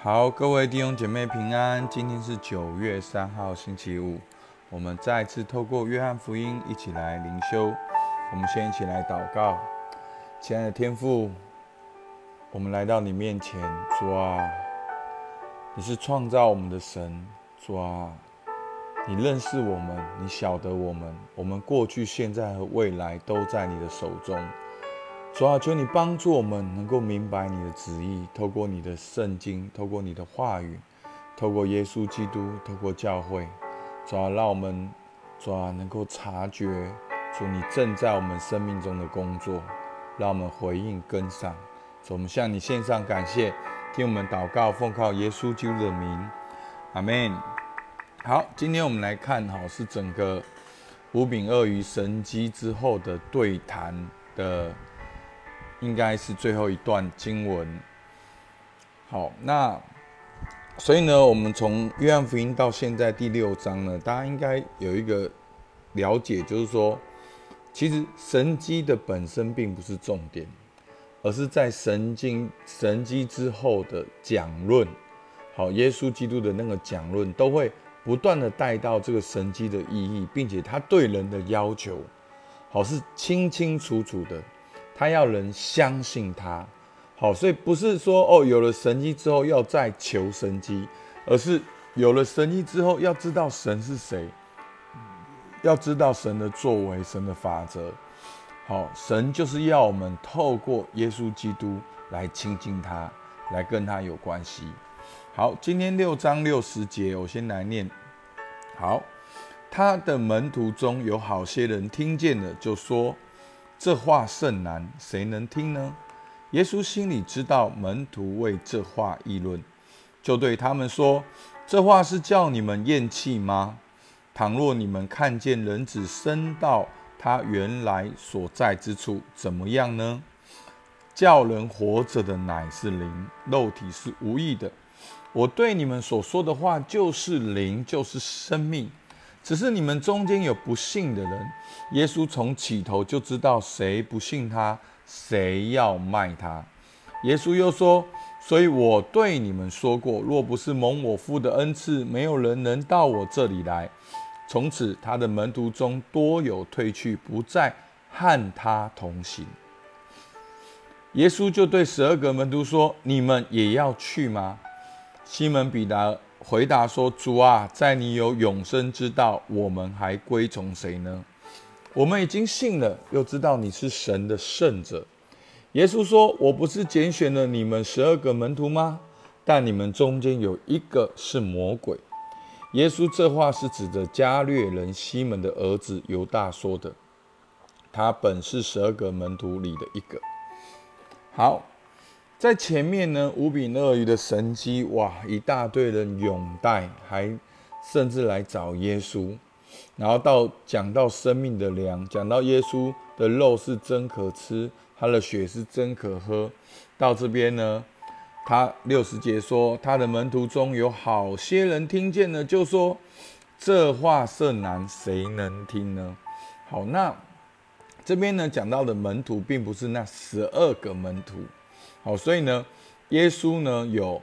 好，各位弟兄姐妹平安。今天是九月三号，星期五。我们再次透过约翰福音一起来灵修。我们先一起来祷告，亲爱的天父，我们来到你面前，主啊，你是创造我们的神，主啊，你认识我们，你晓得我们，我们过去、现在和未来都在你的手中。主啊，求你帮助我们能够明白你的旨意，透过你的圣经，透过你的话语，透过耶稣基督，透过教会，主啊，让我们主啊能够察觉主你正在我们生命中的工作，让我们回应跟上。主，我们向你献上感谢，听我们祷告，奉靠耶稣基督的名，阿门。好，今天我们来看，哈，是整个五饼鳄鱼神机之后的对谈的。应该是最后一段经文。好，那所以呢，我们从约翰福音到现在第六章呢，大家应该有一个了解，就是说，其实神机的本身并不是重点，而是在神经神机之后的讲论。好，耶稣基督的那个讲论都会不断的带到这个神机的意义，并且他对人的要求，好是清清楚楚的。他要人相信他，好，所以不是说哦，有了神迹之后要再求神迹，而是有了神迹之后要知道神是谁，要知道神的作为、神的法则。好，神就是要我们透过耶稣基督来亲近他，来跟他有关系。好，今天六章六十节，我先来念。好，他的门徒中有好些人听见了，就说。这话甚难，谁能听呢？耶稣心里知道门徒为这话议论，就对他们说：“这话是叫你们厌弃吗？倘若你们看见人子升到他原来所在之处，怎么样呢？叫人活着的乃是灵，肉体是无益的。我对你们所说的话就是灵，就是生命。”只是你们中间有不信的人，耶稣从起头就知道谁不信他，谁要卖他。耶稣又说：“所以我对你们说过，若不是蒙我父的恩赐，没有人能到我这里来。”从此，他的门徒中多有退去，不再和他同行。耶稣就对十二个门徒说：“你们也要去吗？”西门彼得。回答说：“主啊，在你有永生之道，我们还归从谁呢？我们已经信了，又知道你是神的圣者。”耶稣说：“我不是拣选了你们十二个门徒吗？但你们中间有一个是魔鬼。”耶稣这话是指着加略人西门的儿子犹大说的。他本是十二个门徒里的一个。好。在前面呢，五饼鳄鱼的神机，哇，一大堆人拥戴，还甚至来找耶稣。然后到讲到生命的粮，讲到耶稣的肉是真可吃，他的血是真可喝。到这边呢，他六十节说，他的门徒中有好些人听见了，就说这话甚难，谁能听呢？好，那这边呢讲到的门徒，并不是那十二个门徒。好，所以呢，耶稣呢有，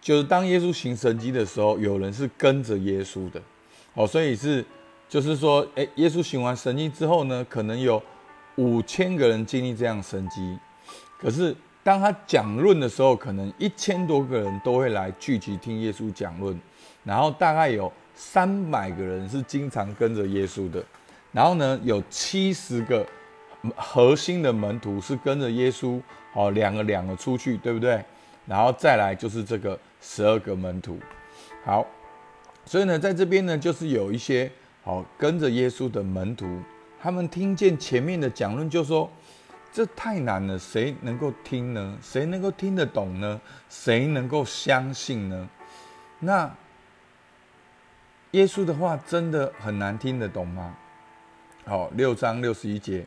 就是当耶稣行神迹的时候，有人是跟着耶稣的。好，所以是，就是说，哎，耶稣行完神迹之后呢，可能有五千个人经历这样神迹。可是当他讲论的时候，可能一千多个人都会来聚集听耶稣讲论。然后大概有三百个人是经常跟着耶稣的。然后呢，有七十个核心的门徒是跟着耶稣。好，两个两个出去，对不对？然后再来就是这个十二个门徒。好，所以呢，在这边呢，就是有一些好跟着耶稣的门徒，他们听见前面的讲论，就说这太难了，谁能够听呢？谁能够听得懂呢？谁能够相信呢？那耶稣的话真的很难听得懂吗？好，六章六十一节。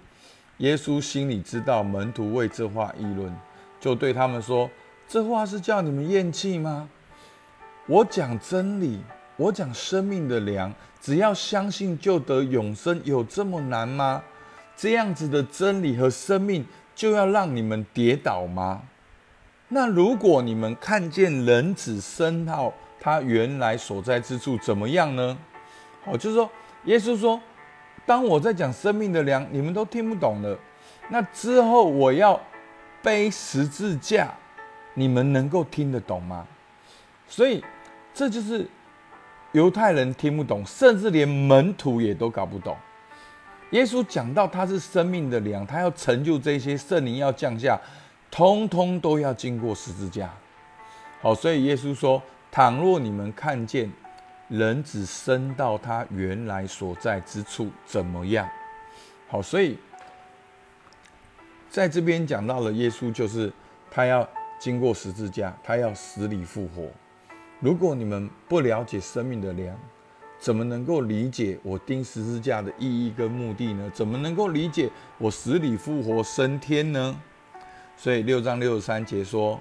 耶稣心里知道门徒为这话议论，就对他们说：“这话是叫你们厌弃吗？我讲真理，我讲生命的粮，只要相信就得永生，有这么难吗？这样子的真理和生命就要让你们跌倒吗？那如果你们看见人子升到他原来所在之处，怎么样呢？好，就是说，耶稣说，当我在讲生命的粮，你们都听不懂了。那之后我要背十字架，你们能够听得懂吗？所以，这就是犹太人听不懂，甚至连门徒也都搞不懂。耶稣讲到他是生命的粮，他要成就这些圣灵要降下。通通都要经过十字架，好，所以耶稣说：“倘若你们看见人只升到他原来所在之处，怎么样？”好，所以在这边讲到了耶稣，就是他要经过十字架，他要死里复活。如果你们不了解生命的粮，怎么能够理解我钉十字架的意义跟目的呢？怎么能够理解我死里复活升天呢？所以六章六十三节说：“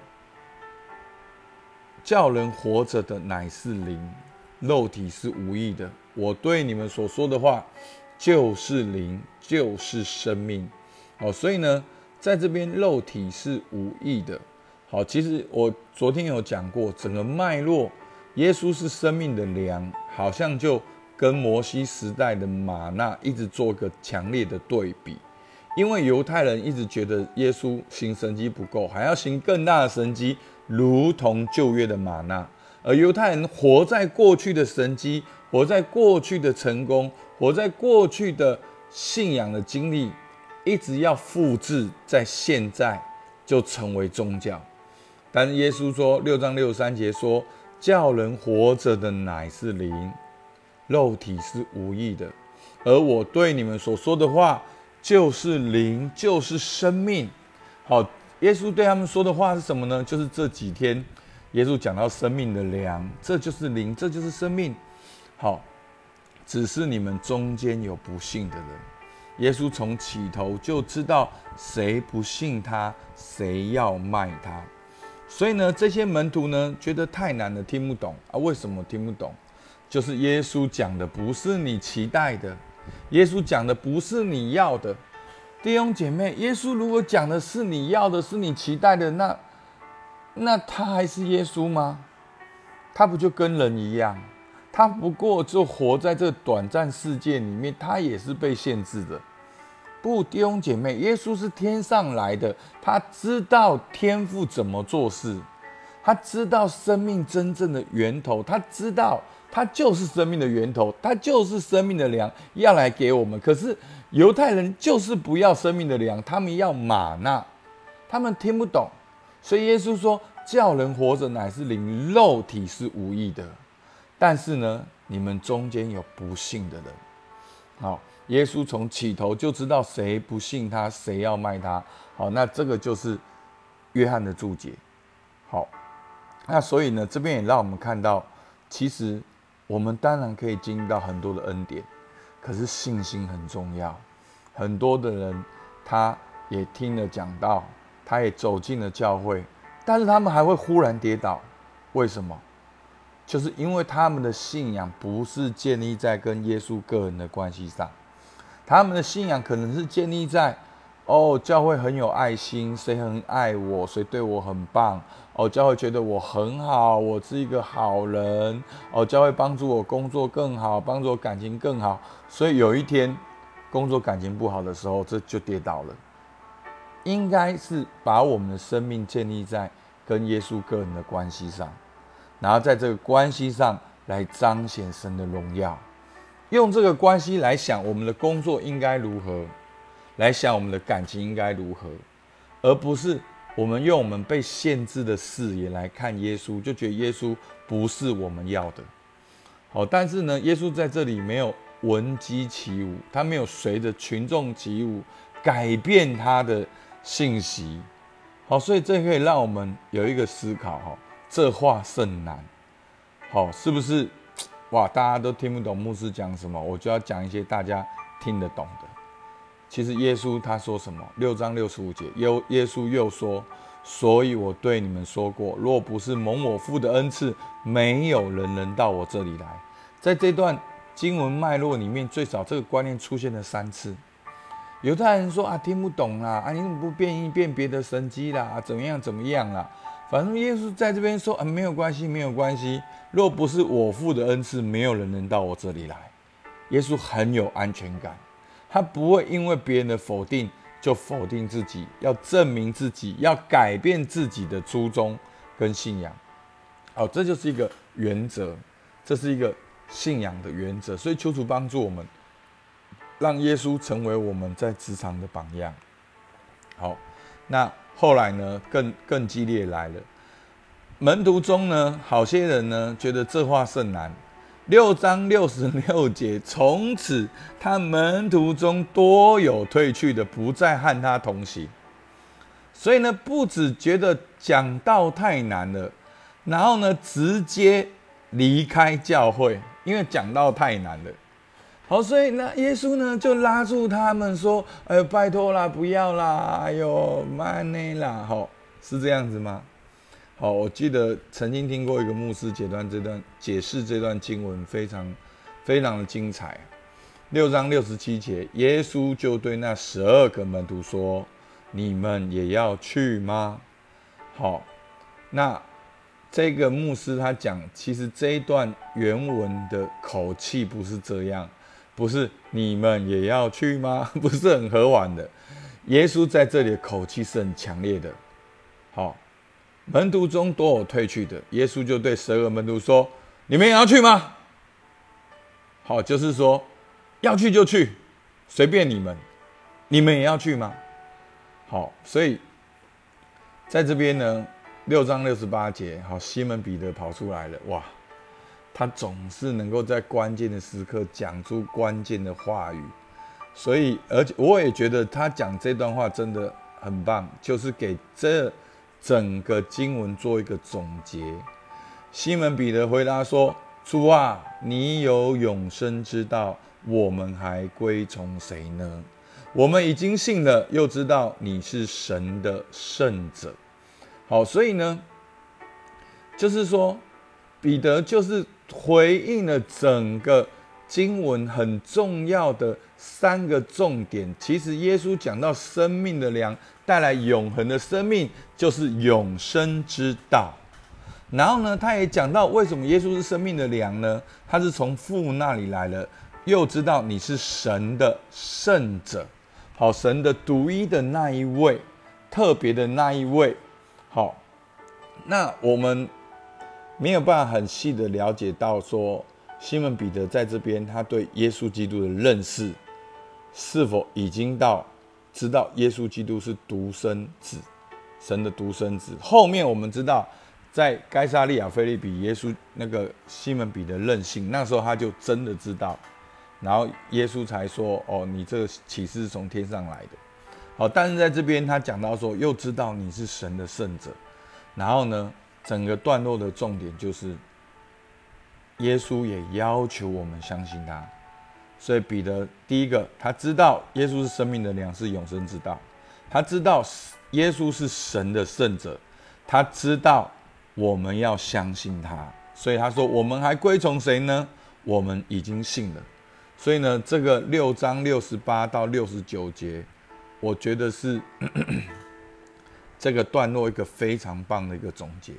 叫人活着的乃是灵，肉体是无益的。我对你们所说的话，就是灵，就是生命。哦，所以呢，在这边肉体是无益的。好，其实我昨天有讲过，整个脉络，耶稣是生命的粮，好像就跟摩西时代的玛纳一直做个强烈的对比。”因为犹太人一直觉得耶稣行神迹不够，还要行更大的神迹，如同旧约的玛纳。而犹太人活在过去的神迹，活在过去的成功，活在过去的信仰的经历，一直要复制在现在就成为宗教。但是耶稣说六章六三节说，叫人活着的乃是灵，肉体是无益的。而我对你们所说的话。就是灵，就是生命。好，耶稣对他们说的话是什么呢？就是这几天，耶稣讲到生命的粮，这就是灵，这就是生命。好，只是你们中间有不信的人。耶稣从起头就知道谁不信他，谁要卖他。所以呢，这些门徒呢，觉得太难了，听不懂啊。为什么听不懂？就是耶稣讲的不是你期待的。耶稣讲的不是你要的，弟兄姐妹。耶稣如果讲的是你要的，是你期待的，那那他还是耶稣吗？他不就跟人一样？他不过就活在这短暂世界里面，他也是被限制的。不，弟兄姐妹，耶稣是天上来的，他知道天父怎么做事，他知道生命真正的源头，他知道。他就是生命的源头，他就是生命的粮，要来给我们。可是犹太人就是不要生命的粮，他们要玛纳，他们听不懂。所以耶稣说：“叫人活着乃是灵，肉体是无益的。”但是呢，你们中间有不信的人。好，耶稣从起头就知道谁不信他，谁要卖他。好，那这个就是约翰的注解。好，那所以呢，这边也让我们看到，其实。我们当然可以经历到很多的恩典，可是信心很重要。很多的人，他也听了讲道，他也走进了教会，但是他们还会忽然跌倒。为什么？就是因为他们的信仰不是建立在跟耶稣个人的关系上，他们的信仰可能是建立在。哦，教会很有爱心，谁很爱我，谁对我很棒。哦，教会觉得我很好，我是一个好人。哦，教会帮助我工作更好，帮助我感情更好。所以有一天工作感情不好的时候，这就跌倒了。应该是把我们的生命建立在跟耶稣个人的关系上，然后在这个关系上来彰显神的荣耀，用这个关系来想我们的工作应该如何。来想我们的感情应该如何，而不是我们用我们被限制的视野来看耶稣，就觉得耶稣不是我们要的。好，但是呢，耶稣在这里没有闻鸡起舞，他没有随着群众起舞，改变他的信息。好，所以这可以让我们有一个思考：哈，这话甚难。好，是不是？哇，大家都听不懂牧师讲什么，我就要讲一些大家听得懂的。其实耶稣他说什么？六章六十五节，耶耶稣又说：“所以我对你们说过，若不是蒙我父的恩赐，没有人能到我这里来。”在这段经文脉络里面，最少这个观念出现了三次。犹太人说：“啊，听不懂啦！啊，你怎么不变一变别的神机啦？啊，怎么样怎么样啦？”反正耶稣在这边说啊，没有关系，没有关系。若不是我父的恩赐，没有人能到我这里来。耶稣很有安全感，他不会因为别人的否定就否定自己，要证明自己，要改变自己的初衷跟信仰。好，这就是一个原则，这是一个信仰的原则。所以求主帮助我们，让耶稣成为我们在职场的榜样。好，那后来呢？更更激烈来了。门徒中呢，好些人呢觉得这话甚难。六章六十六节，从此他门徒中多有退去的，不再和他同行。所以呢，不止觉得讲道太难了，然后呢，直接离开教会，因为讲道太难了。好，所以那耶稣呢就拉住他们说：“哎，拜托啦，不要啦，哎呦，慢内啦，好，是这样子吗？”好，我记得曾经听过一个牧师解段这段解释这段经文，非常非常的精彩。六章六十七节，耶稣就对那十二个门徒说：“你们也要去吗？”好，那。这个牧师他讲，其实这一段原文的口气不是这样，不是你们也要去吗？不是很和缓的。耶稣在这里的口气是很强烈的。好，门徒中多有退去的，耶稣就对十二门徒说：“你们也要去吗？”好，就是说要去就去，随便你们。你们也要去吗？好，所以在这边呢。六章六十八节，好，西门彼得跑出来了，哇，他总是能够在关键的时刻讲出关键的话语，所以，而且我也觉得他讲这段话真的很棒，就是给这整个经文做一个总结。西门彼得回答说：“主啊，你有永生之道，我们还归从谁呢？我们已经信了，又知道你是神的圣者。”好，所以呢，就是说，彼得就是回应了整个经文很重要的三个重点。其实耶稣讲到生命的粮带来永恒的生命，就是永生之道。然后呢，他也讲到为什么耶稣是生命的粮呢？他是从父那里来了，又知道你是神的圣者，好，神的独一的那一位，特别的那一位。好，那我们没有办法很细的了解到说，西门彼得在这边他对耶稣基督的认识是否已经到知道耶稣基督是独生子，神的独生子。后面我们知道，在该萨利亚菲利比，耶稣那个西门彼得任性，那时候他就真的知道，然后耶稣才说：“哦，你这个启示是从天上来的。”好，但是在这边他讲到说，又知道你是神的圣者，然后呢，整个段落的重点就是，耶稣也要求我们相信他，所以彼得第一个他知道耶稣是生命的粮，是永生之道，他知道耶稣是神的圣者，他知道我们要相信他，所以他说我们还归从谁呢？我们已经信了，所以呢，这个六章六十八到六十九节。我觉得是 这个段落一个非常棒的一个总结，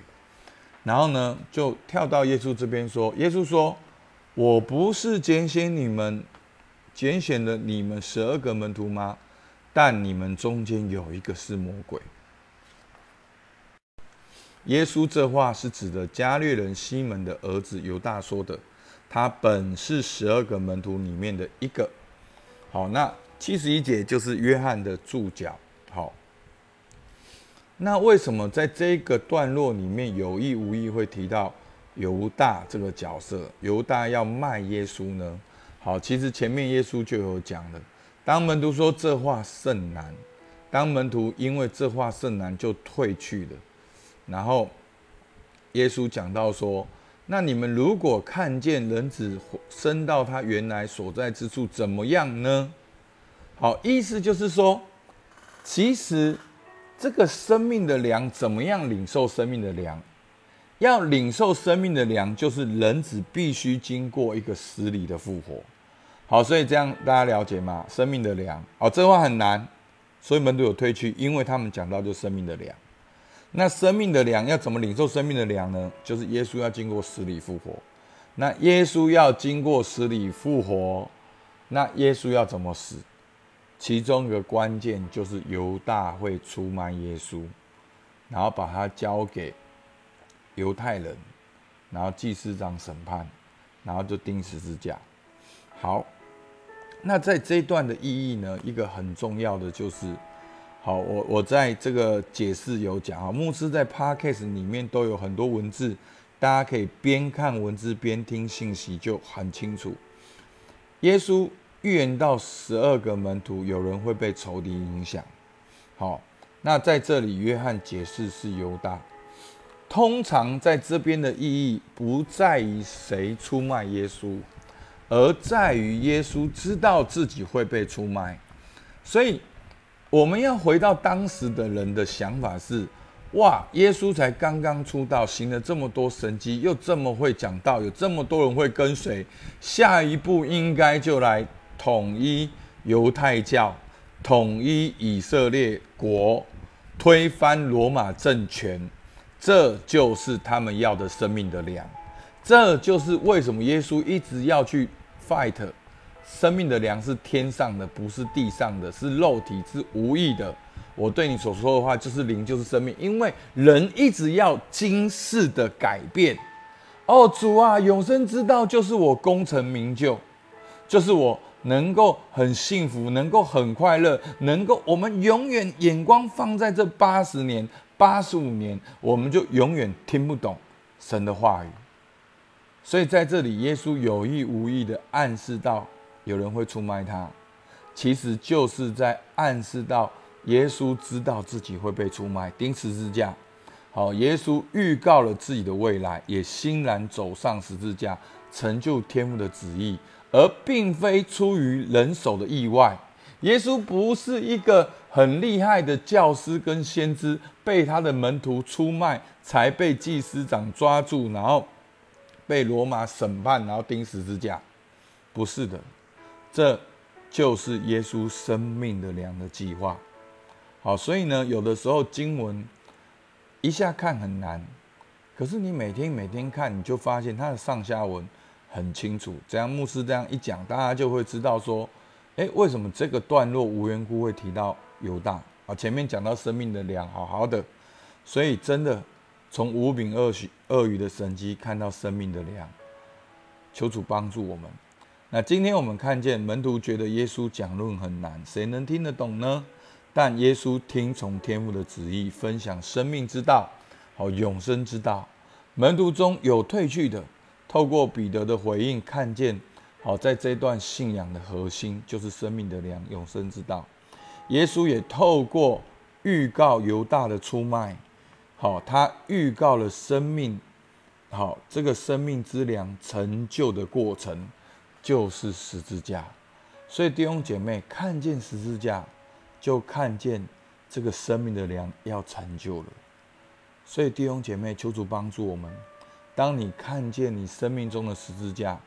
然后呢，就跳到耶稣这边说：“耶稣说，我不是拣选你们，拣选了你们十二个门徒吗？但你们中间有一个是魔鬼。”耶稣这话是指的加略人西门的儿子犹大说的，他本是十二个门徒里面的一个。好，那。七十一节就是约翰的注脚。好，那为什么在这个段落里面有意无意会提到犹大这个角色？犹大要卖耶稣呢？好，其实前面耶稣就有讲了。当门徒说这话甚难，当门徒因为这话甚难就退去了。然后耶稣讲到说：“那你们如果看见人子升到他原来所在之处，怎么样呢？”好，意思就是说，其实这个生命的粮怎么样领受生命的粮？要领受生命的粮，就是人子必须经过一个死里的复活。好，所以这样大家了解吗？生命的粮，好，这话很难，所以门徒有退去，因为他们讲到就生命的粮。那生命的粮要怎么领受生命的粮呢？就是耶稣要经过死里复活。那耶稣要经过死里复活，那耶稣要怎么死？其中一个关键就是犹大会出卖耶稣，然后把他交给犹太人，然后祭司长审判，然后就钉十字架。好，那在这一段的意义呢，一个很重要的就是，好，我我在这个解释有讲啊，牧师在 podcast 里面都有很多文字，大家可以边看文字边听信息就很清楚。耶稣预言到十二个门徒有人会被仇敌影响，好，那在这里约翰解释是犹大。通常在这边的意义不在于谁出卖耶稣。而在于耶稣知道自己会被出卖，所以我们要回到当时的人的想法是：哇，耶稣才刚刚出道，行了这么多神迹，又这么会讲道，有这么多人会跟随，下一步应该就来统一犹太教，统一以色列国，推翻罗马政权，这就是他们要的生命的粮。这就是为什么耶稣一直要去 fight，生命的粮是天上的，不是地上的，是肉体，是无意的。我对你所说的话就是灵，就是生命。因为人一直要今世的改变。哦，主啊，永生之道就是我功成名就，就是我能够很幸福，能够很快乐，能够我们永远眼光放在这八十年、八十五年，我们就永远听不懂神的话语。所以在这里，耶稣有意无意的暗示到有人会出卖他，其实就是在暗示到耶稣知道自己会被出卖，钉十字架。好，耶稣预告了自己的未来，也欣然走上十字架，成就天父的旨意，而并非出于人手的意外。耶稣不是一个很厉害的教师跟先知，被他的门徒出卖，才被祭司长抓住，然后。被罗马审判，然后钉十字架，不是的，这就是耶稣生命的粮的计划。好，所以呢，有的时候经文一下看很难，可是你每天每天看，你就发现它的上下文很清楚。这样牧师这样一讲，大家就会知道说，哎，为什么这个段落无缘故会提到犹大啊？前面讲到生命的粮，好好的，所以真的。从无柄鳄鱼鳄鱼的神迹看到生命的粮，求主帮助我们。那今天我们看见门徒觉得耶稣讲论很难，谁能听得懂呢？但耶稣听从天父的旨意，分享生命之道，好永生之道。门徒中有退去的，透过彼得的回应，看见好在这段信仰的核心就是生命的粮，永生之道。耶稣也透过预告犹大的出卖。好，他预告了生命，好，这个生命之粮成就的过程就是十字架。所以弟兄姐妹看见十字架，就看见这个生命的粮要成就了。所以弟兄姐妹，求主帮助我们。当你看见你生命中的十字架，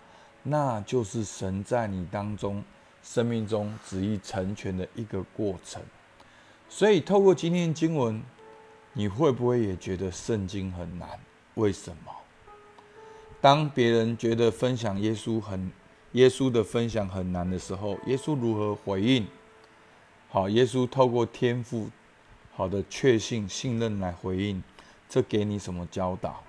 那就是神在你当中生命中旨意成全的一个过程。所以透过今天的经文。你会不会也觉得圣经很难？为什么？当别人觉得分享耶稣很、耶稣的分享很难的时候，耶稣如何回应？好，耶稣透过天赋好的确信、信任来回应，这给你什么教导？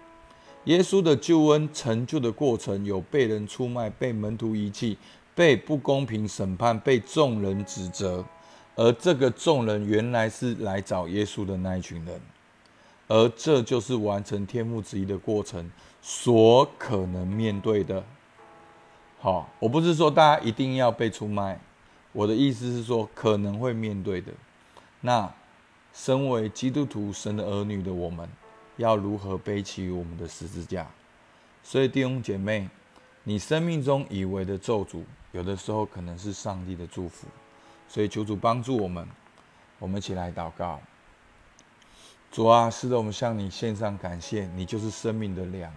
耶稣的救恩成就的过程，有被人出卖、被门徒遗弃、被不公平审判、被众人指责。而这个众人原来是来找耶稣的那一群人，而这就是完成天父旨意的过程所可能面对的。好，我不是说大家一定要被出卖，我的意思是说可能会面对的。那身为基督徒、神的儿女的我们，要如何背起我们的十字架？所以弟兄姐妹，你生命中以为的咒诅，有的时候可能是上帝的祝福。所以求主帮助我们，我们一起来祷告。主啊，是的，我们向你献上感谢，你就是生命的粮。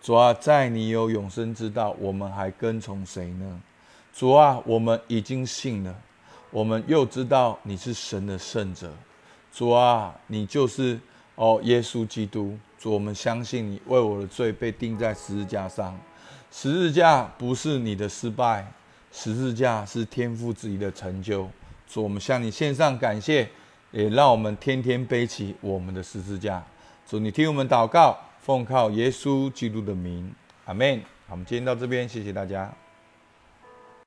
主啊，在你有永生之道，我们还跟从谁呢？主啊，我们已经信了，我们又知道你是神的圣者。主啊，你就是哦，耶稣基督，主，我们相信你为我的罪被钉在十字架上。十字架不是你的失败，十字架是天父自己的成就。主，我们向你献上感谢，也让我们天天背起我们的十字架。主，你听我们祷告，奉靠耶稣基督的名，阿门。好，我们今天到这边，谢谢大家。